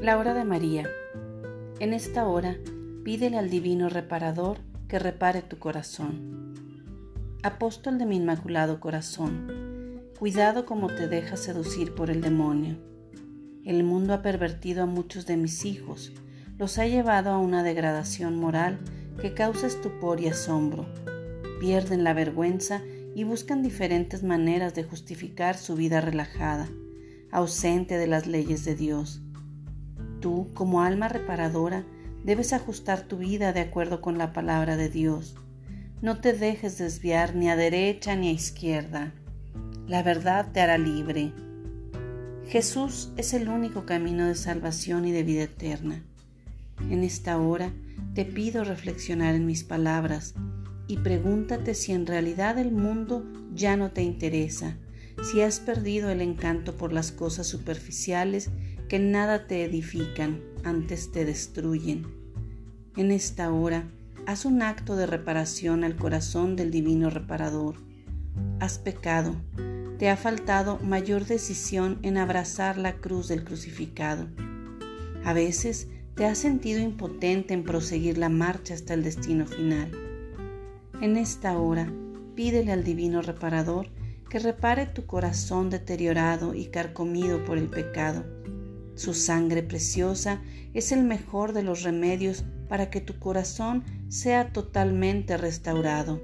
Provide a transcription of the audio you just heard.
La hora de María. En esta hora, pídele al Divino Reparador que repare tu corazón. Apóstol de mi Inmaculado Corazón, cuidado como te dejas seducir por el demonio. El mundo ha pervertido a muchos de mis hijos, los ha llevado a una degradación moral que causa estupor y asombro. Pierden la vergüenza y buscan diferentes maneras de justificar su vida relajada, ausente de las leyes de Dios. Tú, como alma reparadora, debes ajustar tu vida de acuerdo con la palabra de Dios. No te dejes desviar ni a derecha ni a izquierda. La verdad te hará libre. Jesús es el único camino de salvación y de vida eterna. En esta hora te pido reflexionar en mis palabras y pregúntate si en realidad el mundo ya no te interesa, si has perdido el encanto por las cosas superficiales que nada te edifican, antes te destruyen. En esta hora, haz un acto de reparación al corazón del divino reparador. Has pecado, te ha faltado mayor decisión en abrazar la cruz del crucificado. A veces te has sentido impotente en proseguir la marcha hasta el destino final. En esta hora, pídele al Divino Reparador que repare tu corazón deteriorado y carcomido por el pecado. Su sangre preciosa es el mejor de los remedios para que tu corazón sea totalmente restaurado.